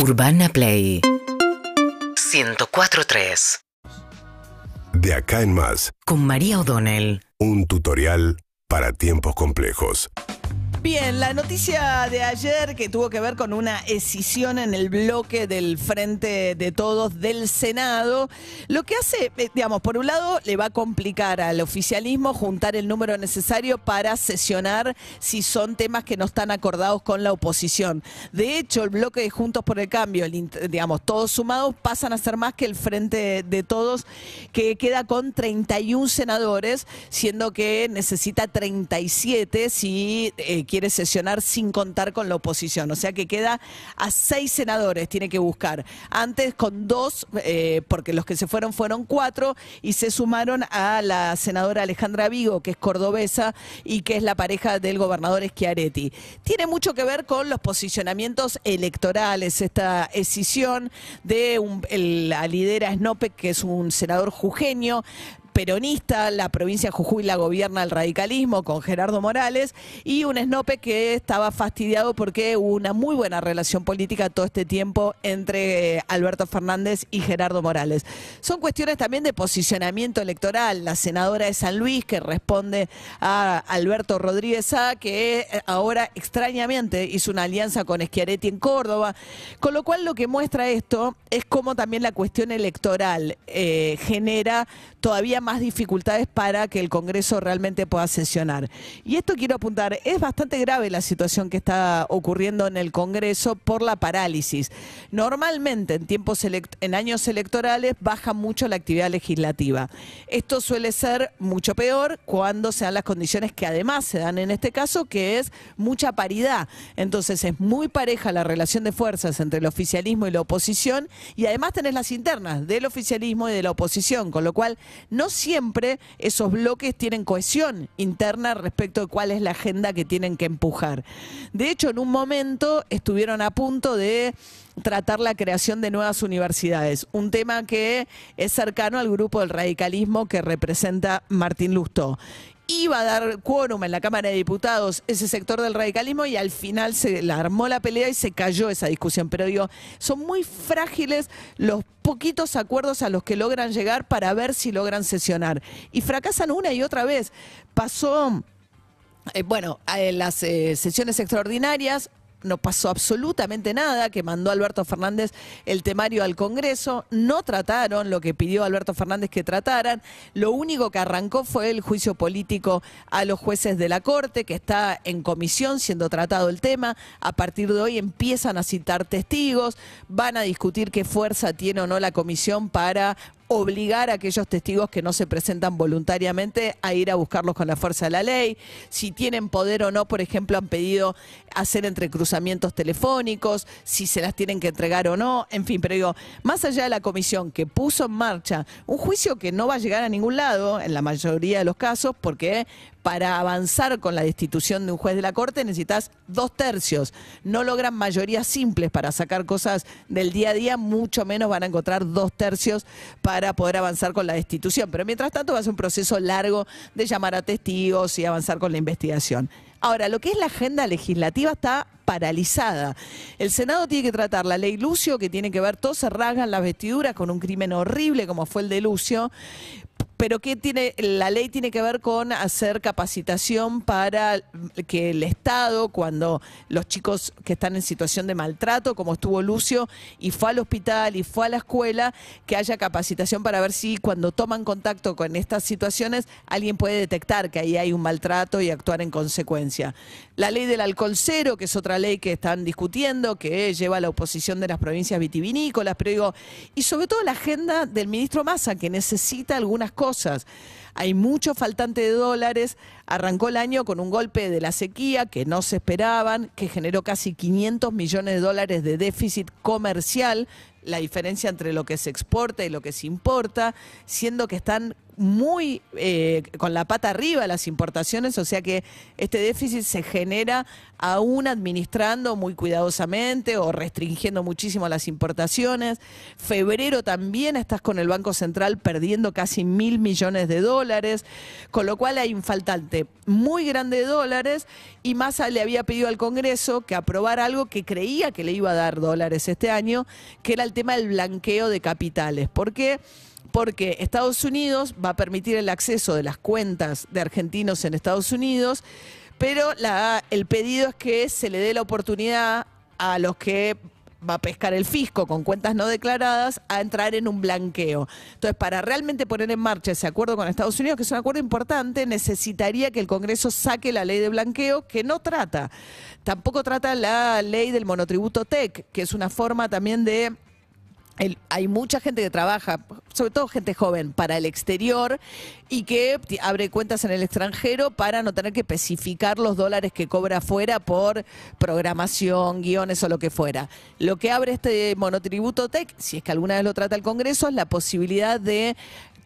Urbana Play 104.3 De acá en más, con María O'Donnell. un tutorial para tiempos complejos. Bien, la noticia de ayer que tuvo que ver con una escisión en el bloque del Frente de Todos del Senado, lo que hace, eh, digamos, por un lado le va a complicar al oficialismo juntar el número necesario para sesionar si son temas que no están acordados con la oposición. De hecho, el bloque de Juntos por el Cambio, el digamos, todos sumados, pasan a ser más que el Frente de Todos, que queda con 31 senadores, siendo que necesita 37 si eh, quiere sesionar sin contar con la oposición. O sea que queda a seis senadores, tiene que buscar. Antes con dos, eh, porque los que se fueron fueron cuatro, y se sumaron a la senadora Alejandra Vigo, que es cordobesa y que es la pareja del gobernador Schiaretti. Tiene mucho que ver con los posicionamientos electorales, esta escisión de la lidera Snope, que es un senador jujeño, peronista, la provincia de Jujuy la gobierna el radicalismo con Gerardo Morales y un Snope que estaba fastidiado porque hubo una muy buena relación política todo este tiempo entre eh, Alberto Fernández y Gerardo Morales. Son cuestiones también de posicionamiento electoral. La senadora de San Luis que responde a Alberto Rodríguez Sá, que eh, ahora extrañamente hizo una alianza con Schiaretti en Córdoba, con lo cual lo que muestra esto es cómo también la cuestión electoral eh, genera todavía más dificultades para que el Congreso realmente pueda sesionar. Y esto quiero apuntar, es bastante grave la situación que está ocurriendo en el Congreso por la parálisis. Normalmente en tiempos en años electorales baja mucho la actividad legislativa. Esto suele ser mucho peor cuando se dan las condiciones que además se dan en este caso, que es mucha paridad. Entonces es muy pareja la relación de fuerzas entre el oficialismo y la oposición y además tenés las internas del oficialismo y de la oposición, con lo cual no siempre esos bloques tienen cohesión interna respecto de cuál es la agenda que tienen que empujar. De hecho, en un momento estuvieron a punto de tratar la creación de nuevas universidades, un tema que es cercano al grupo del radicalismo que representa Martín Lustó iba a dar quórum en la Cámara de Diputados ese sector del radicalismo y al final se armó la pelea y se cayó esa discusión. Pero digo, son muy frágiles los poquitos acuerdos a los que logran llegar para ver si logran sesionar. Y fracasan una y otra vez. Pasó... Eh, bueno, en las eh, sesiones extraordinarias no pasó absolutamente nada, que mandó Alberto Fernández el temario al Congreso, no trataron lo que pidió Alberto Fernández que trataran, lo único que arrancó fue el juicio político a los jueces de la Corte, que está en comisión siendo tratado el tema, a partir de hoy empiezan a citar testigos, van a discutir qué fuerza tiene o no la comisión para obligar a aquellos testigos que no se presentan voluntariamente a ir a buscarlos con la fuerza de la ley, si tienen poder o no, por ejemplo, han pedido hacer entrecruzamientos telefónicos, si se las tienen que entregar o no, en fin, pero digo, más allá de la comisión que puso en marcha un juicio que no va a llegar a ningún lado en la mayoría de los casos, porque para avanzar con la destitución de un juez de la Corte necesitas dos tercios. No logran mayorías simples para sacar cosas del día a día, mucho menos van a encontrar dos tercios para poder avanzar con la destitución. Pero mientras tanto va a ser un proceso largo de llamar a testigos y avanzar con la investigación. Ahora, lo que es la agenda legislativa está paralizada. El Senado tiene que tratar la ley Lucio, que tiene que ver, todos se rasgan las vestiduras con un crimen horrible como fue el de Lucio, pero que tiene la ley tiene que ver con hacer capacitación para que el Estado cuando los chicos que están en situación de maltrato como estuvo Lucio y fue al hospital y fue a la escuela que haya capacitación para ver si cuando toman contacto con estas situaciones alguien puede detectar que ahí hay un maltrato y actuar en consecuencia. La ley del alcohol cero, que es otra ley que están discutiendo, que lleva a la oposición de las provincias vitivinícolas, pero digo, y sobre todo la agenda del ministro Massa, que necesita algunas cosas. Hay mucho faltante de dólares. Arrancó el año con un golpe de la sequía que no se esperaban, que generó casi 500 millones de dólares de déficit comercial, la diferencia entre lo que se exporta y lo que se importa, siendo que están muy eh, con la pata arriba las importaciones, o sea que este déficit se genera aún administrando muy cuidadosamente o restringiendo muchísimo las importaciones. Febrero también estás con el Banco Central perdiendo casi mil millones de dólares, con lo cual hay un faltante muy grande de dólares y Massa le había pedido al Congreso que aprobara algo que creía que le iba a dar dólares este año, que era el tema del blanqueo de capitales. ¿Por qué? Porque Estados Unidos va a permitir el acceso de las cuentas de argentinos en Estados Unidos, pero la, el pedido es que se le dé la oportunidad a los que va a pescar el fisco con cuentas no declaradas a entrar en un blanqueo. Entonces, para realmente poner en marcha ese acuerdo con Estados Unidos, que es un acuerdo importante, necesitaría que el Congreso saque la ley de blanqueo, que no trata. Tampoco trata la ley del monotributo TEC, que es una forma también de hay mucha gente que trabaja, sobre todo gente joven, para el exterior y que abre cuentas en el extranjero para no tener que especificar los dólares que cobra afuera por programación, guiones o lo que fuera. Lo que abre este monotributo TEC, si es que alguna vez lo trata el Congreso, es la posibilidad de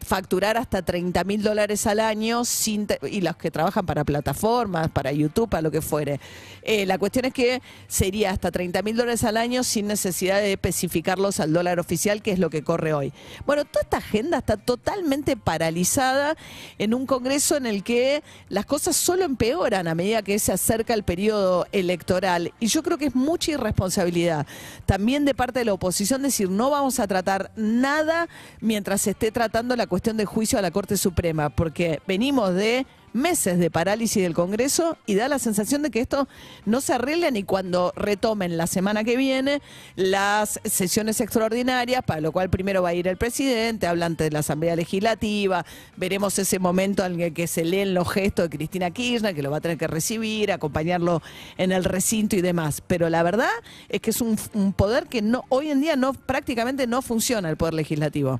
facturar hasta 30 mil dólares al año sin y los que trabajan para plataformas, para YouTube, para lo que fuere. Eh, la cuestión es que sería hasta 30 mil dólares al año sin necesidad de especificarlos al dólar oficial, que es lo que corre hoy. Bueno, toda esta agenda está totalmente paralizada en un Congreso en el que las cosas solo empeoran a medida que se acerca el periodo electoral. Y yo creo que es mucha irresponsabilidad también de parte de la oposición decir no vamos a tratar nada mientras se esté tratando la cuestión de juicio a la Corte Suprema, porque venimos de meses de parálisis del Congreso y da la sensación de que esto no se arregla ni cuando retomen la semana que viene las sesiones extraordinarias, para lo cual primero va a ir el presidente, habla ante la Asamblea Legislativa, veremos ese momento en el que se leen los gestos de Cristina Kirchner, que lo va a tener que recibir, acompañarlo en el recinto y demás. Pero la verdad es que es un, un poder que no hoy en día no prácticamente no funciona el poder legislativo.